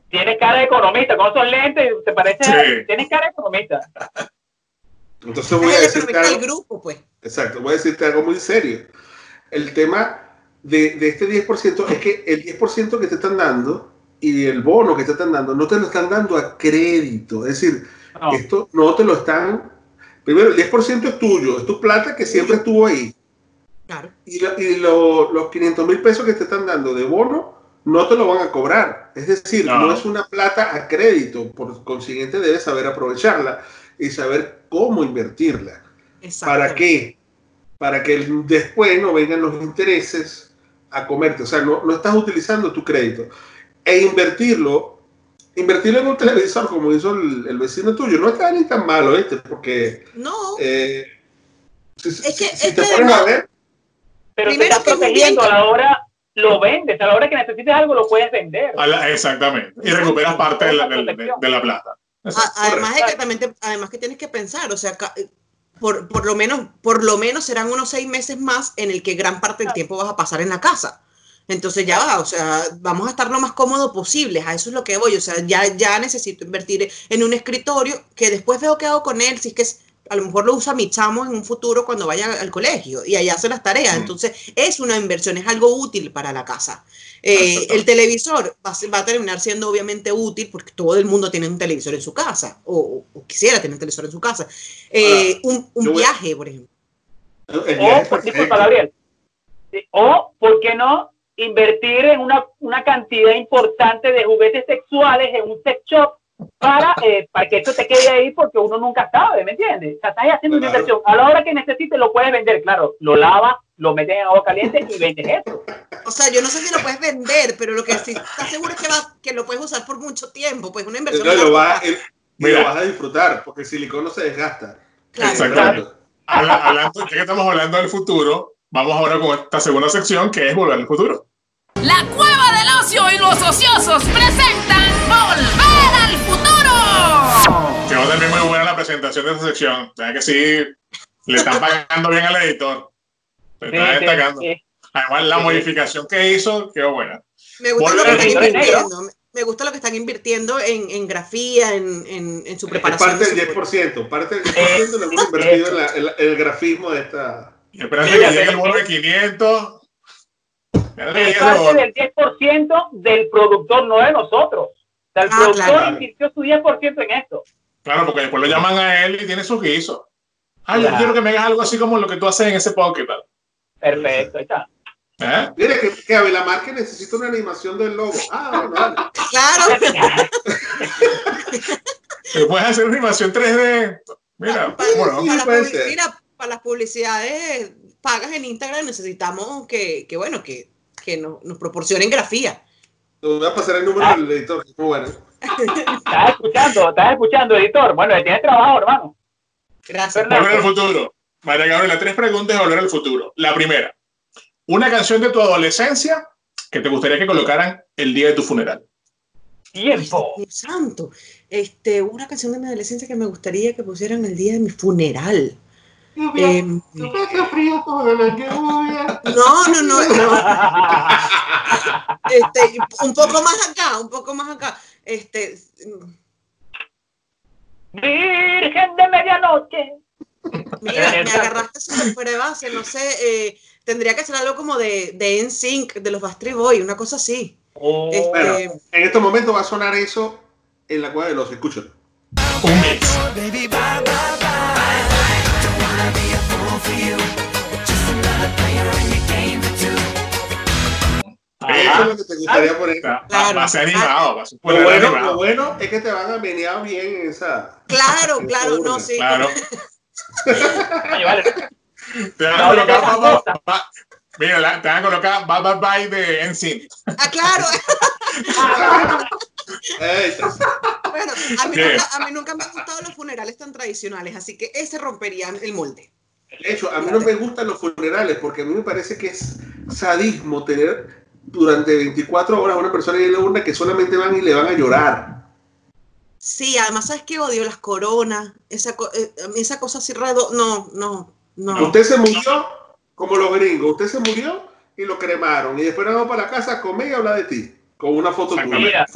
Tienes cara de economista, con esos lentes, te parece, tienes cara de economista. Entonces voy a decirte algo. Grupo, pues. Exacto, voy a decirte algo muy serio. El tema de, de este 10% es que el 10% que te están dando y el bono que te están dando no te lo están dando a crédito. Es decir, esto no te lo están Primero, el 10% es tuyo, es tu plata que siempre estuvo ahí. Claro. Y, los 500 mil pesos que te están dando de bono no te lo van a cobrar. Es decir, no. es una plata a crédito. Por consiguiente, debes saber aprovecharla y saber cómo invertirla. ¿Para qué? Para que después no vengan los intereses a comerte. O sea, no, no estás utilizando tu crédito. E invertirlo invertir en un televisor como hizo el, vecino tuyo no está ni tan malo, este, porque. No. Eh, es que, si te pones a ver. Pero te estás protegiendo a la hora lo vendes, a la hora que necesites algo lo puedes vender. exactamente. Y recuperas parte de la, de, la plata. además de que también además que tienes que pensar, o sea, por, por, lo menos, por lo menos serán unos seis meses más en el que gran parte del tiempo vas a pasar en la casa. Entonces ya va, o sea, vamos a estar lo más cómodo posible, a eso es lo que voy, o sea, ya, ya necesito invertir en un escritorio que después veo qué hago con él, si es que a lo mejor lo usa mi chamo en un futuro cuando vaya al colegio y allá hace las tareas, entonces es una inversión, es algo útil para la casa. Eh, el televisor va, va, a terminar siendo obviamente útil porque todo el mundo tiene un televisor en su casa o, quisiera tener un televisor en su casa. Eh, un, un viaje, por ejemplo. O, disculpa, Gabriel. O, ¿por qué no invertir en una, una cantidad importante de juguetes sexuales en un sex shop para, eh, para que esto te quede ahí porque uno nunca sabe, ¿me entiendes? O sea, estás haciendo una inversión. A la hora que necesites lo puedes vender, claro, lo lavas, lo metes en agua caliente y vendes eso. O sea, yo no sé si lo puedes vender, pero lo que sí estás seguro es que, va, que lo puedes usar por mucho tiempo, pues una inversión. No, lo, vas, lo vas a disfrutar porque el silicón no se desgasta. Claro. Hablando, ya que estamos hablando del futuro, vamos ahora con esta segunda sección que es Volver al Futuro. La Cueva del Ocio y los Ociosos presentan Volver al Futuro. Quedó también muy buena la presentación de esta sección. O que sí, le están pagando bien al editor. Se está destacando. Además, la modificación que hizo quedó buena. Me gusta, lo que están invirtiendo, me gusta lo que están invirtiendo en, en grafía, en, en, en, su preparación. parte del 10%, parte del 10% lo hemos invertido en, el grafismo de esta. Esperando que llegue el bono de 500 es parte del 10% del productor, no de nosotros. O sea, el ah, productor invirtió su 10% en esto. Claro, porque después lo llaman a él y tiene su guiso. Ah, yo quiero que me hagas algo así como lo que tú haces en ese pocket. Perfecto, ahí está. ¿Eh? Mire que, que necesita una animación del logo. Ah, bueno, Claro. puedes hacer animación 3D. Mira, para, bueno, para, mira, para las publicidades pagas en Instagram necesitamos que, que bueno, que, que nos, nos proporcionen grafía. Voy a pasar el número del editor, muy bueno. Estás escuchando, estás escuchando, editor. Bueno, tienes trabajo, hermano. Gracias. Volver al futuro. María Gabriela, tres preguntas de volver al futuro. La primera, una canción de tu adolescencia que te gustaría que colocaran el día de tu funeral. Tiempo. santo. Este, una canción de mi adolescencia que me gustaría que pusieran el día de mi funeral. Eh, frío toda la lluvia. No, no, no. Este, un poco más acá, un poco más acá. Este. Virgen de medianoche. Mira, me agarraste super fuera de base, no sé, eh, tendría que ser algo como de, de NSYNC, de los Bastry Boy, una cosa así. Oh. Este, en estos momentos va a sonar eso en la cual de los escucho. Un Eso es lo que te gustaría poner. Claro, va a ser animado. Va a ser lo, bueno, animado. lo bueno es que te van a menear bien esa. Claro, claro, no, sí. Claro. Oye, vale. Te van a colocar, va, mira, te van a colocar Bye Bye Bye de NSYNC. Ah, claro. bueno, a mí, nunca, a mí nunca me han gustado los funerales tan tradicionales, así que ese rompería el molde. De hecho, a mí no me gustan los funerales porque a mí me parece que es sadismo tener durante 24 horas a una persona en la urna que solamente van y le van a llorar. Sí, además, ¿sabes qué odio? Las coronas, esa, eh, esa cosa así raro. No, no, no. Usted se murió como los gringos. Usted se murió y lo cremaron. Y después vamos para la casa a comer y hablar de ti. Con una foto tuya. Mira,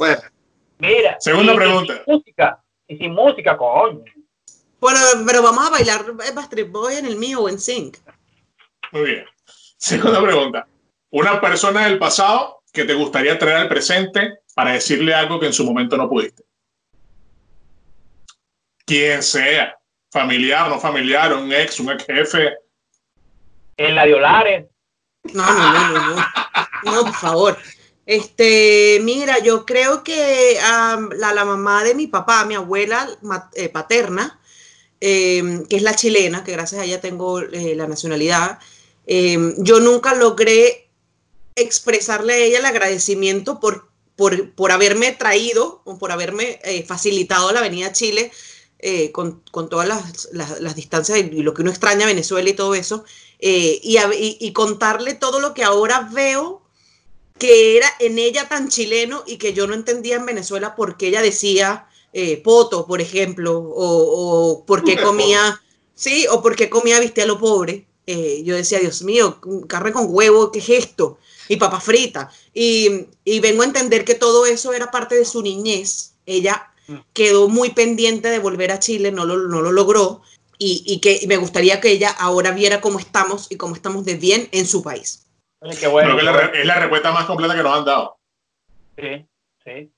mira. Segunda pregunta. Sin música. Y sin música, coño. Bueno, pero vamos a bailar Backstreet Boy en el mío o en Sync. Muy bien. Segunda pregunta. Una persona del pasado que te gustaría traer al presente para decirle algo que en su momento no pudiste. Quien sea, familiar, no familiar, un ex, un ex jefe. En la de Olares. No, no, no, no, no. No, por favor. Este, mira, yo creo que la, la, mamá de mi papá, mi abuela eh, paterna, em, que es la chilena, que gracias a ella tengo eh, la nacionalidad, em, yo nunca logré expresarle a ella el agradecimiento por, por, por haberme traído o por haberme eh, facilitado la Avenida Chile eh, con, con, todas las, las, distancias y lo que uno extraña a Venezuela y todo eso, eh, y, y, contarle todo lo que ahora veo que era en ella tan chileno y que yo no entendía en Venezuela porque ella decía poto, por ejemplo, o, o porque comía, sí, o porque comía viste a lo pobre. yo decía, Dios mío, carne con huevo, ¿qué es esto? Y papa frita. Y, y, vengo a entender que todo eso era parte de su niñez. Ella mm. quedó muy pendiente de volver a Chile, no lo, no lo logró. Y, y que me gustaría que ella ahora viera cómo estamos y cómo estamos de bien en su país. qué bueno, Creo que la, es la respuesta más completa que nos han dado. Sí, sí.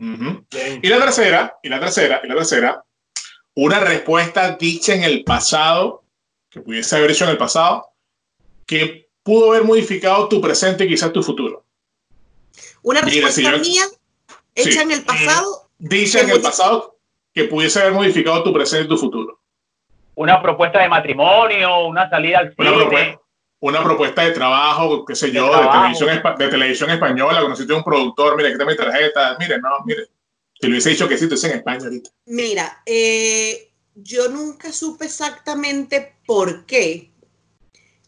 Y la tercera, y la tercera, y la tercera, una respuesta dicha en el pasado, que pudiese haber hecho en el pasado, que pudo haber modificado tu presente y quizás tu futuro. Una respuesta mía hecha en el pasado. Dice en el pasado que pudiese haber modificado tu presente y tu futuro. Una propuesta de matrimonio, una salida al cine. Una propuesta, una propuesta de trabajo, qué sé yo, de, televisión, de televisión española, conociste a un productor, mire, aquí está mi tarjeta, mire, no, mire. Te lo hubiese dicho que sí, tú en España ahorita. Mira, eh, yo nunca supe exactamente por qué,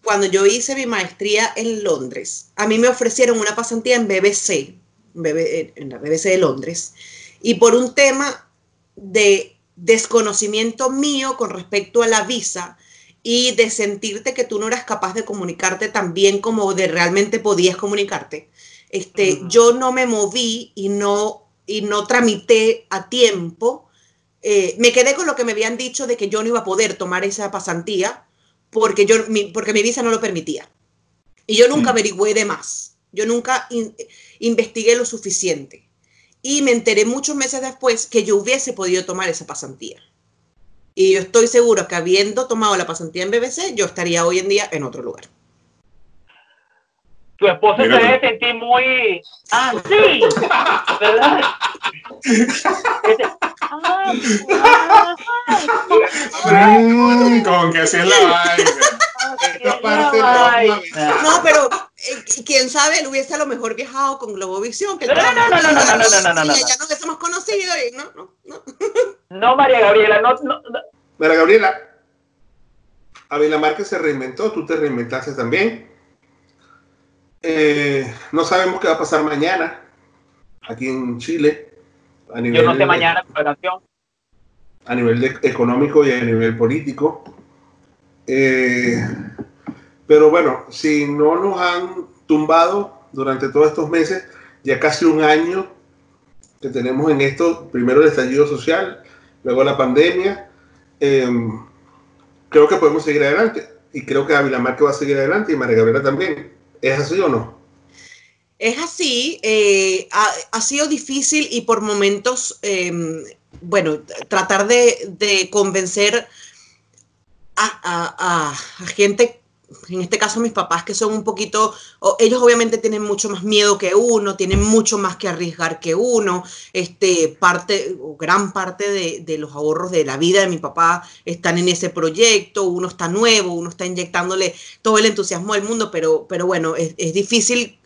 cuando yo hice mi maestría en Londres, a mí me ofrecieron una pasantía en BBC, en la BBC de Londres, y por un tema de desconocimiento mío con respecto a la visa y de sentirte que tú no eras capaz de comunicarte tan bien como de realmente podías comunicarte, este, yo no me moví y no, y no tramité a tiempo. Eh, me quedé con lo que me habían dicho de que yo no iba a poder tomar esa pasantía porque, yo, mi, porque mi visa no lo permitía. Y yo nunca mm. averigüé de más. Yo nunca investigué lo suficiente. Y me enteré muchos meses después que yo hubiese podido tomar esa pasantía. Y yo estoy seguro que habiendo tomado la pasantía en BBC, yo estaría hoy en día en otro lugar. Tu esposo se debe sentir muy... Ah, sí, ¿verdad? Mm, como que así es la vaina. Esta parte no, no, pero eh, quién sabe, él hubiese a lo mejor viajado con Globovisión. Que no, no, no, no, no, no, no, no, no, no, Ya nos hubiésemos conocido y no, no, no. No, María Gabriela, no, no. María Gabriela, Avila Márquez se reinventó, tú te reinventaste también. Eh, no sabemos qué va a pasar mañana aquí en Chile. A nivel Yo no sé mañana, operación. A nivel económico y a nivel político. Eh, pero bueno, si no nos han tumbado durante todos estos meses, ya casi un año que tenemos en esto, primero el estallido social, luego la pandemia, em, creo que podemos seguir adelante. Y creo que Ávila Márquez va a seguir adelante y María Gabriela también. ¿Es así o no? Es así, eh, ha, sido difícil y por momentos, em, bueno, tratar de, convencer a, gente, en este caso mis papás, que son un poquito, ellos obviamente tienen mucho más miedo que uno, tienen mucho más que arriesgar que uno, este, parte, gran parte de, los ahorros de la vida de mi papá están en ese proyecto, uno está nuevo, uno está inyectándole todo el entusiasmo del mundo, pero, pero bueno, es difícil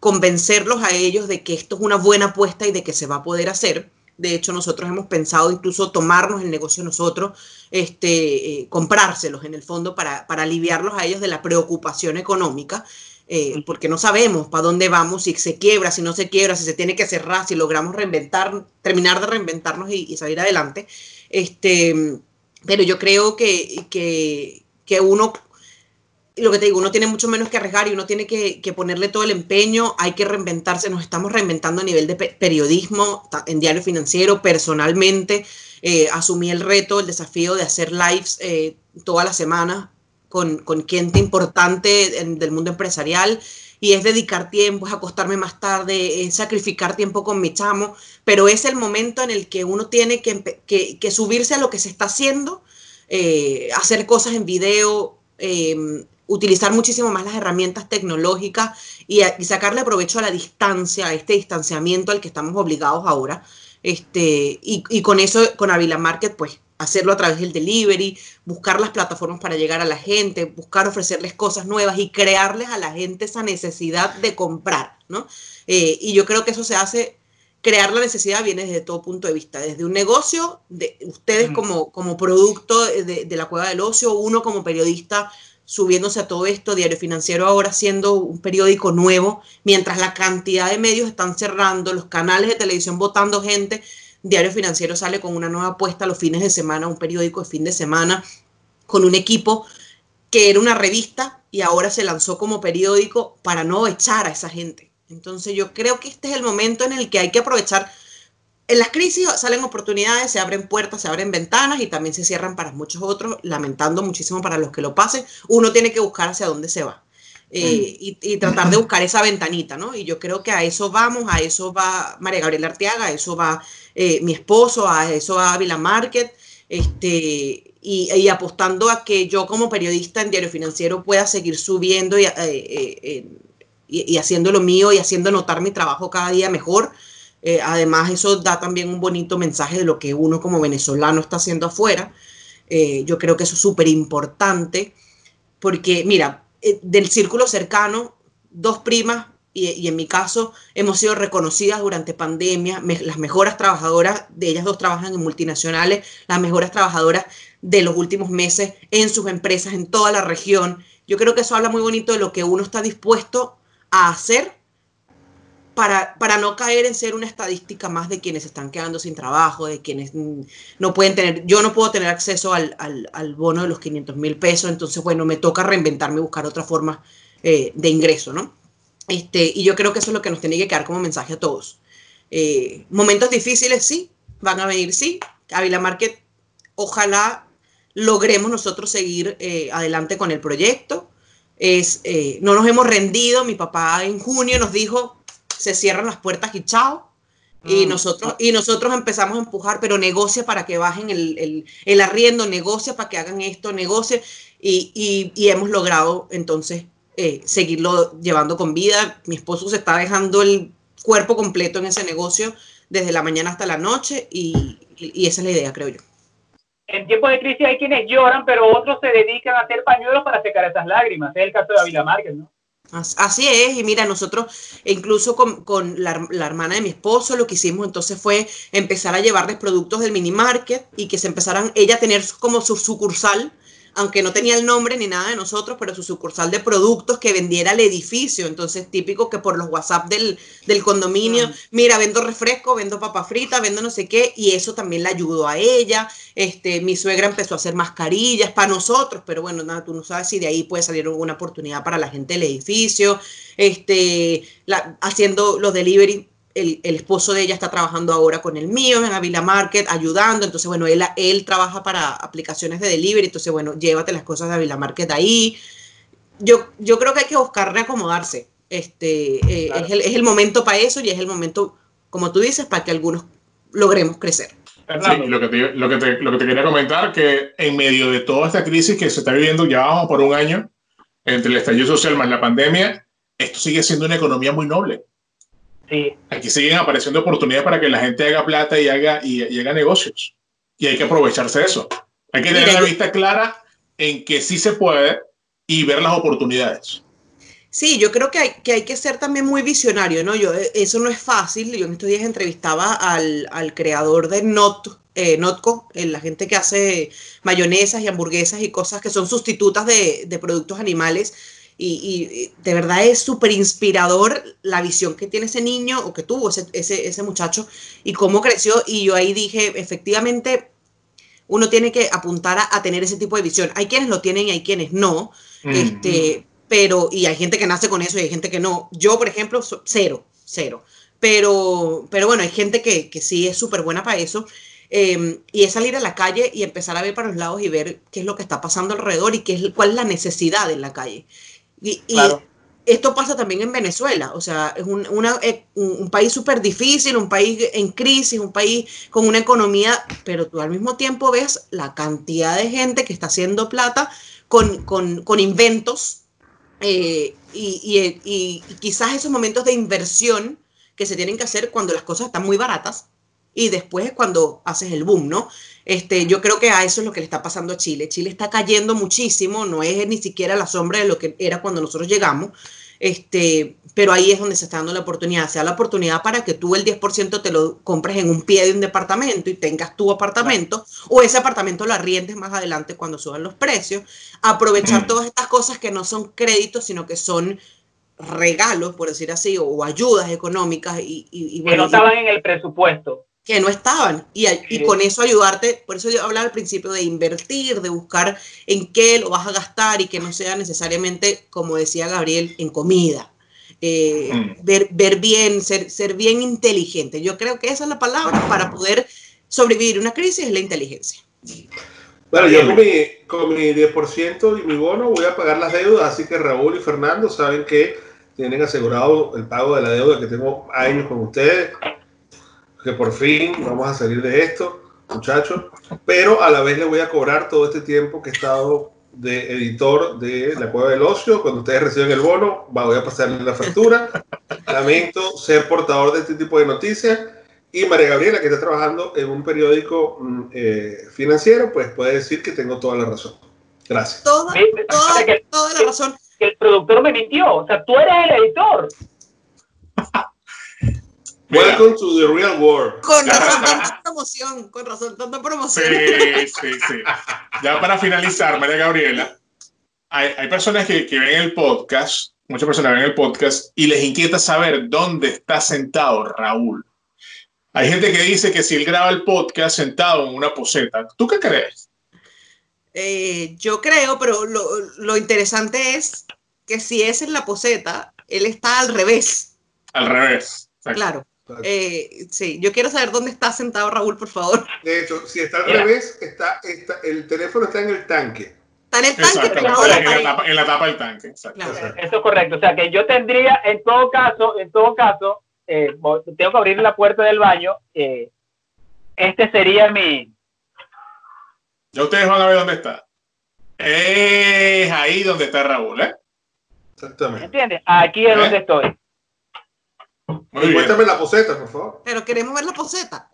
convencerlos a ellos de que esto es una buena apuesta y de que se va a poder hacer. De hecho, nosotros hemos pensado incluso tomarnos el negocio nosotros, este, eh, comprárselos en el fondo para, para, aliviarlos a ellos de la preocupación económica, eh, porque no sabemos para dónde vamos, si se quiebra, si no se quiebra, si se tiene que cerrar, si logramos reinventar, terminar de reinventarnos y, salir adelante. Este, pero yo creo que, que, que uno lo que te digo, uno tiene mucho menos que arriesgar y uno tiene que, ponerle todo el empeño, hay que reinventarse, nos estamos reinventando a nivel de periodismo, en diario financiero, personalmente, eh, asumí el reto, el desafío de hacer lives eh, toda la semana con, con gente importante del mundo empresarial y es dedicar tiempo, es acostarme más tarde, es sacrificar tiempo con mi chamo, pero es el momento en el que uno tiene que, subirse a lo que se está haciendo, eh, hacer cosas en video, utilizar muchísimo más las herramientas tecnológicas y, sacarle provecho a la distancia, a este distanciamiento al que estamos obligados ahora. Este, y, con eso, con Avila Market, pues hacerlo a través del delivery, buscar las plataformas para llegar a la gente, buscar ofrecerles cosas nuevas y crearles a la gente esa necesidad de comprar, ¿no? Eh, y yo creo que eso se hace, crear la necesidad viene desde todo punto de vista, desde un negocio, de ustedes como, como producto de, de la cueva del ocio, uno como periodista subiéndose a todo esto, Diario Financiero ahora siendo un periódico nuevo, mientras la cantidad de medios están cerrando, los canales de televisión votando gente, Diario Financiero sale con una nueva apuesta los fines de semana, un periódico de fin de semana, con un equipo que era una revista y ahora se lanzó como periódico para no echar a esa gente. Entonces yo creo que este es el momento en el que hay que aprovechar en las crisis salen oportunidades, se abren puertas, se abren ventanas y también se cierran para muchos otros, lamentando muchísimo para los que lo pasen. Uno tiene que buscar hacia dónde se va eh, y, tratar de buscar esa ventanita, ¿no? Y yo creo que a eso vamos, a eso va María Gabriela Arteaga, a eso va eh, mi esposo, a eso va Vila Market, este, y, apostando a que yo como periodista en Diario Financiero pueda seguir subiendo y, eh, y haciendo lo mío y haciendo notar mi trabajo cada día mejor eh, además, eso da también un bonito mensaje de lo que uno como venezolano está haciendo afuera. Eh, yo creo que eso es súper importante, porque mira, eh, del círculo cercano, dos primas, y, en mi caso hemos sido reconocidas durante pandemia, las mejores trabajadoras, de ellas dos trabajan en multinacionales, las mejores trabajadoras de los últimos meses en sus empresas en toda la región. Yo creo que eso habla muy bonito de lo que uno está dispuesto a hacer para, no caer en ser una estadística más de quienes están quedando sin trabajo, de quienes no pueden tener, yo no puedo tener acceso al, bono de los 500 mil pesos, entonces, bueno, me toca reinventarme y buscar otra forma eh, de ingreso, ¿no? Este, y yo creo que eso es lo que nos tiene que quedar como mensaje a todos. Eh, momentos difíciles, sí, van a venir, sí. Avila Market, ojalá logremos nosotros seguir eh, adelante con el proyecto. Es, no nos hemos rendido. Mi papá en junio nos dijo, se cierran las puertas y chao. Y, mm. nosotros, y nosotros empezamos a empujar, pero negocia para que bajen el, el, arriendo, negocia para que hagan esto, negocia. Y, y, hemos logrado entonces eh, seguirlo llevando con vida. Mi esposo se está dejando el cuerpo completo en ese negocio desde la mañana hasta la noche y, esa es la idea, creo yo. En tiempos de crisis hay quienes lloran, pero otros se dedican a hacer pañuelos para secar esas lágrimas. Es el caso de Avila Márquez, ¿no? Así es, y mira, nosotros, incluso con, la, la, hermana de mi esposo, lo que hicimos entonces fue empezar a llevarles productos del mini market y que se empezaran ella a tener como su sucursal aunque no tenía el nombre ni nada de nosotros, pero su sucursal de productos que vendiera el edificio. Entonces, típico que por los WhatsApp del, condominio, mira, vendo refresco, vendo papa frita, vendo no sé qué, y eso también le ayudó a ella. Este, mi suegra empezó a hacer mascarillas para nosotros, pero bueno, nada, tú no sabes si de ahí puede salir alguna oportunidad para la gente del edificio. Este, haciendo los delivery el, esposo de ella está trabajando ahora con el mío en Avila Market, ayudando. Entonces, bueno, él, él trabaja para aplicaciones de delivery. Entonces, bueno, llévate las cosas de Avila Market ahí. Yo, yo creo que hay que buscar reacomodarse. Este, eh, es, el, es, el, momento para eso y es el momento, como tú dices, para que algunos logremos crecer. Sí, lo que, te, lo, que te, lo que te quería comentar, que en medio de toda esta crisis que se está viviendo ya vamos por un año, entre el estallido social más la pandemia, esto sigue siendo una economía muy noble. Aquí siguen apareciendo oportunidades para que la gente haga plata y haga, y, haga negocios. Y hay que aprovecharse de eso. Hay que tener la vista clara en que sí se puede y ver las oportunidades. Sí, yo creo que hay, que hay que ser también muy visionario, ¿no? Yo, eh, eso no es fácil. Yo en estos días entrevistaba al, al creador de Not, eh, Notco, eh, la gente que hace mayonesas y hamburguesas y cosas que son sustitutas de, de productos animales y, de verdad es súper inspirador la visión que tiene ese niño o que tuvo ese, ese, ese, muchacho y cómo creció. Y yo ahí dije, efectivamente, uno tiene que apuntar a, tener ese tipo de visión. Hay quienes lo tienen y hay quienes no. este, pero, y hay gente que nace con eso y hay gente que no. Yo, por ejemplo, cero, cero. Pero, pero bueno, hay gente que, que sí es súper buena para eso. Em, y es salir a la calle y empezar a ver para los lados y ver qué es lo que está pasando alrededor y qué es, cuál es la necesidad en la calle. Y, esto pasa también en Venezuela, o sea, es un, eh, un país súper difícil, un país en crisis, un país con una economía, pero tú al mismo tiempo ves la cantidad de gente que está haciendo plata con, con, con inventos eh, y, y, y quizás esos momentos de inversión que se tienen que hacer cuando las cosas están muy baratas y después es cuando haces el boom, ¿no? Este, yo creo que a eso es lo que le está pasando a Chile. Chile está cayendo muchísimo, no es ni siquiera la sombra de lo que era cuando nosotros llegamos, este, pero ahí es donde se está dando la oportunidad. sea la oportunidad para que tú el 10% te lo compres en un pie de un departamento y tengas tu apartamento, o ese apartamento lo arriendes más adelante cuando suban los precios. Aprovechar todas estas cosas que no son créditos, sino que son regalos, por decir así, o, ayudas económicas. Y, y, que no estaban en el presupuesto que no estaban. Y, y, con eso ayudarte, por eso yo hablaba al principio de invertir, de buscar en qué lo vas a gastar y que no sea necesariamente, como decía Gabriel, en comida. Eh, mm. ver, ver bien, ser, ser bien inteligente. Yo creo que esa es la palabra para poder sobrevivir una crisis, es la inteligencia. Bueno, yo con mi, con mi 10% y mi bono voy a pagar las deudas, así que Raúl y Fernando saben que tienen asegurado el pago de la deuda que tengo años con ustedes que por fin vamos a salir de esto, muchachos, pero a la vez le voy a cobrar todo este tiempo que he estado de editor de La Cueva del Ocio. Cuando ustedes reciben el bono, voy a pasarle la factura. Lamento ser portador de este tipo de noticias. Y María Gabriela, que está trabajando en un periódico mm, eh, financiero, pues puede decir que tengo toda la razón. Gracias. Toda, toda la razón. El productor me mintió. O sea, tú eres el editor. Welcome to the real world. Con razón, tanta promoción, con razón, tanta promoción. Sí, sí, sí. Ya para finalizar, María Gabriela, hay, hay personas que, que, ven el podcast, muchas personas ven el podcast y les inquieta saber dónde está sentado Raúl. Hay gente que dice que si él graba el podcast sentado en una poseta, ¿tú qué crees? Eh, yo creo, pero lo, lo interesante es que si es en la poseta, él está al revés. Al revés. Claro. Eh, sí, yo quiero saber dónde está sentado Raúl, por favor. De hecho, si está al revés, está, está, el teléfono está en el tanque. Está en el tanque, pero en, la tapa, en la tapa del tanque. Eso es correcto. O sea que yo tendría, en todo caso, en todo caso, eh, tengo que abrir la puerta del baño. Eh, este sería mi. Ya ustedes van a ver dónde está. Es ahí donde está Raúl, ¿eh? Exactamente. ¿Entiendes? Aquí es donde estoy. Cuéntame la poseta, por favor. Pero queremos ver la poseta.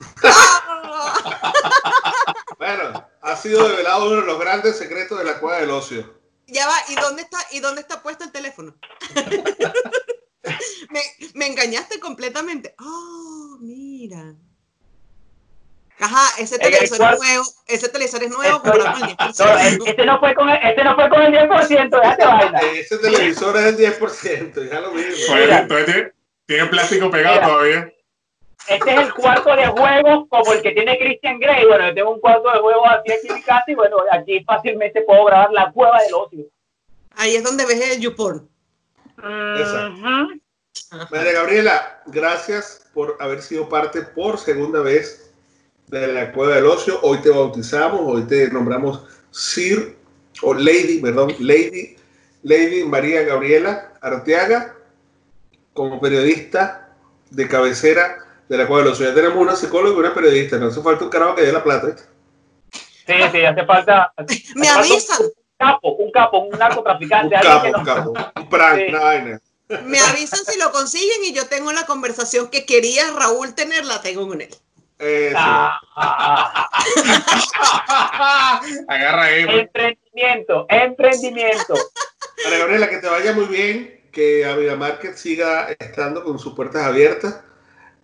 bueno, ha sido develado uno de los grandes secretos de la cueva del ocio. Ya va, ¿y dónde está, y dónde está puesto el teléfono? me, me, engañaste completamente. Oh, mira. Ajá, ese televisor es nuevo, ese televisor es nuevo, compramos el 10%. este no fue con el, este no fue con el 10%, déjate vaina. Ese televisor es el 10%, ya lo mismo. Tiene plástico pegado todavía. Este es el cuarto de juego como el que tiene Christian Grey. Bueno, yo tengo un cuarto de juego aquí en mi casa y bueno, aquí fácilmente puedo grabar la cueva del ocio. Ahí es donde ves el YouPorn. Exacto. María Gabriela, gracias por haber sido parte por segunda vez de la Cueva del Ocio. Hoy te bautizamos, hoy te nombramos Sir, o Lady, perdón, Lady, Lady María Gabriela Arteaga, como periodista de cabecera de la Cueva del Ocio. Ya tenemos una psicóloga y una periodista, no hace falta un carajo que dé la plata. Sí, sí, hace falta. Me avisan. Un capo, un capo, un narcotraficante. Un capo, un capo, un prank, Me avisan si lo consiguen y yo tengo la conversación que quería Raúl tener, la tengo con él. Ah, ah. Agarra ahí. Emprendimiento, emprendimiento. Gabriela, que te vaya muy bien, que Avila Market siga estando con sus puertas abiertas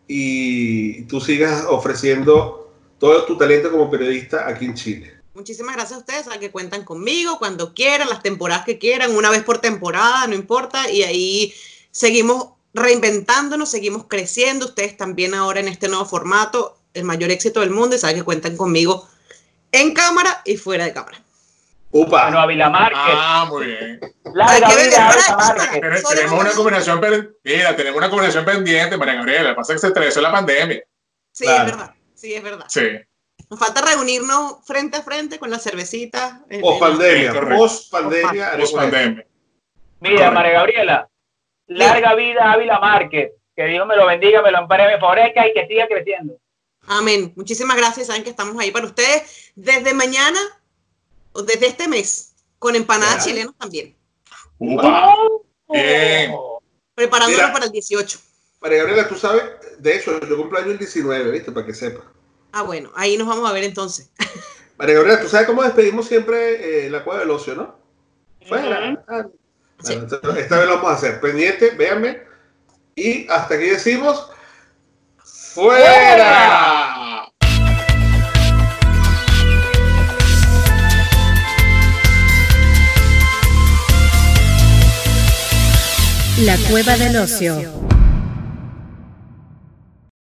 y tú sigas ofreciendo todo tu talento como periodista aquí en Chile. Muchísimas gracias a ustedes, a que cuentan conmigo cuando quieran, las temporadas que quieran, una vez por temporada, no importa, y ahí seguimos reinventándonos, seguimos creciendo, ustedes también ahora en este nuevo formato, el mayor éxito del mundo y saben que cuentan conmigo en cámara y fuera de cámara. Upa. Bueno, Avila Márquez. Ah, muy bien. Larga vida, Tenemos una combinación, mira, tenemos una combinación pendiente, María Gabriela. Pasa que se estresó la pandemia. Sí, es verdad. Sí, es verdad. Sí. Nos falta reunirnos frente a frente con la cervecita. Post pandemia. Post pandemia. Post pandemia. Mira, María Gabriela. Larga vida Ávila Márquez. Que Dios me lo bendiga, me lo ampare, me favorezca y que siga creciendo. Amén. Muchísimas gracias. Saben que estamos ahí para ustedes desde mañana o desde este mes con empanadas chilenas también. ¡Upa! Bien. Preparándonos para el 18. María Gabriela, tú sabes, de hecho, yo cumpleaños el 19, ¿viste? Para que sepa. Ah, bueno, ahí nos vamos a ver entonces. María Gabriela, tú sabes cómo despedimos siempre eh, la cueva del ocio, ¿no? Fuera. Ah, esta vez lo vamos a hacer. Pendiente, véanme. Y hasta aquí decimos. ¡Fuera! La Cueva del Ocio.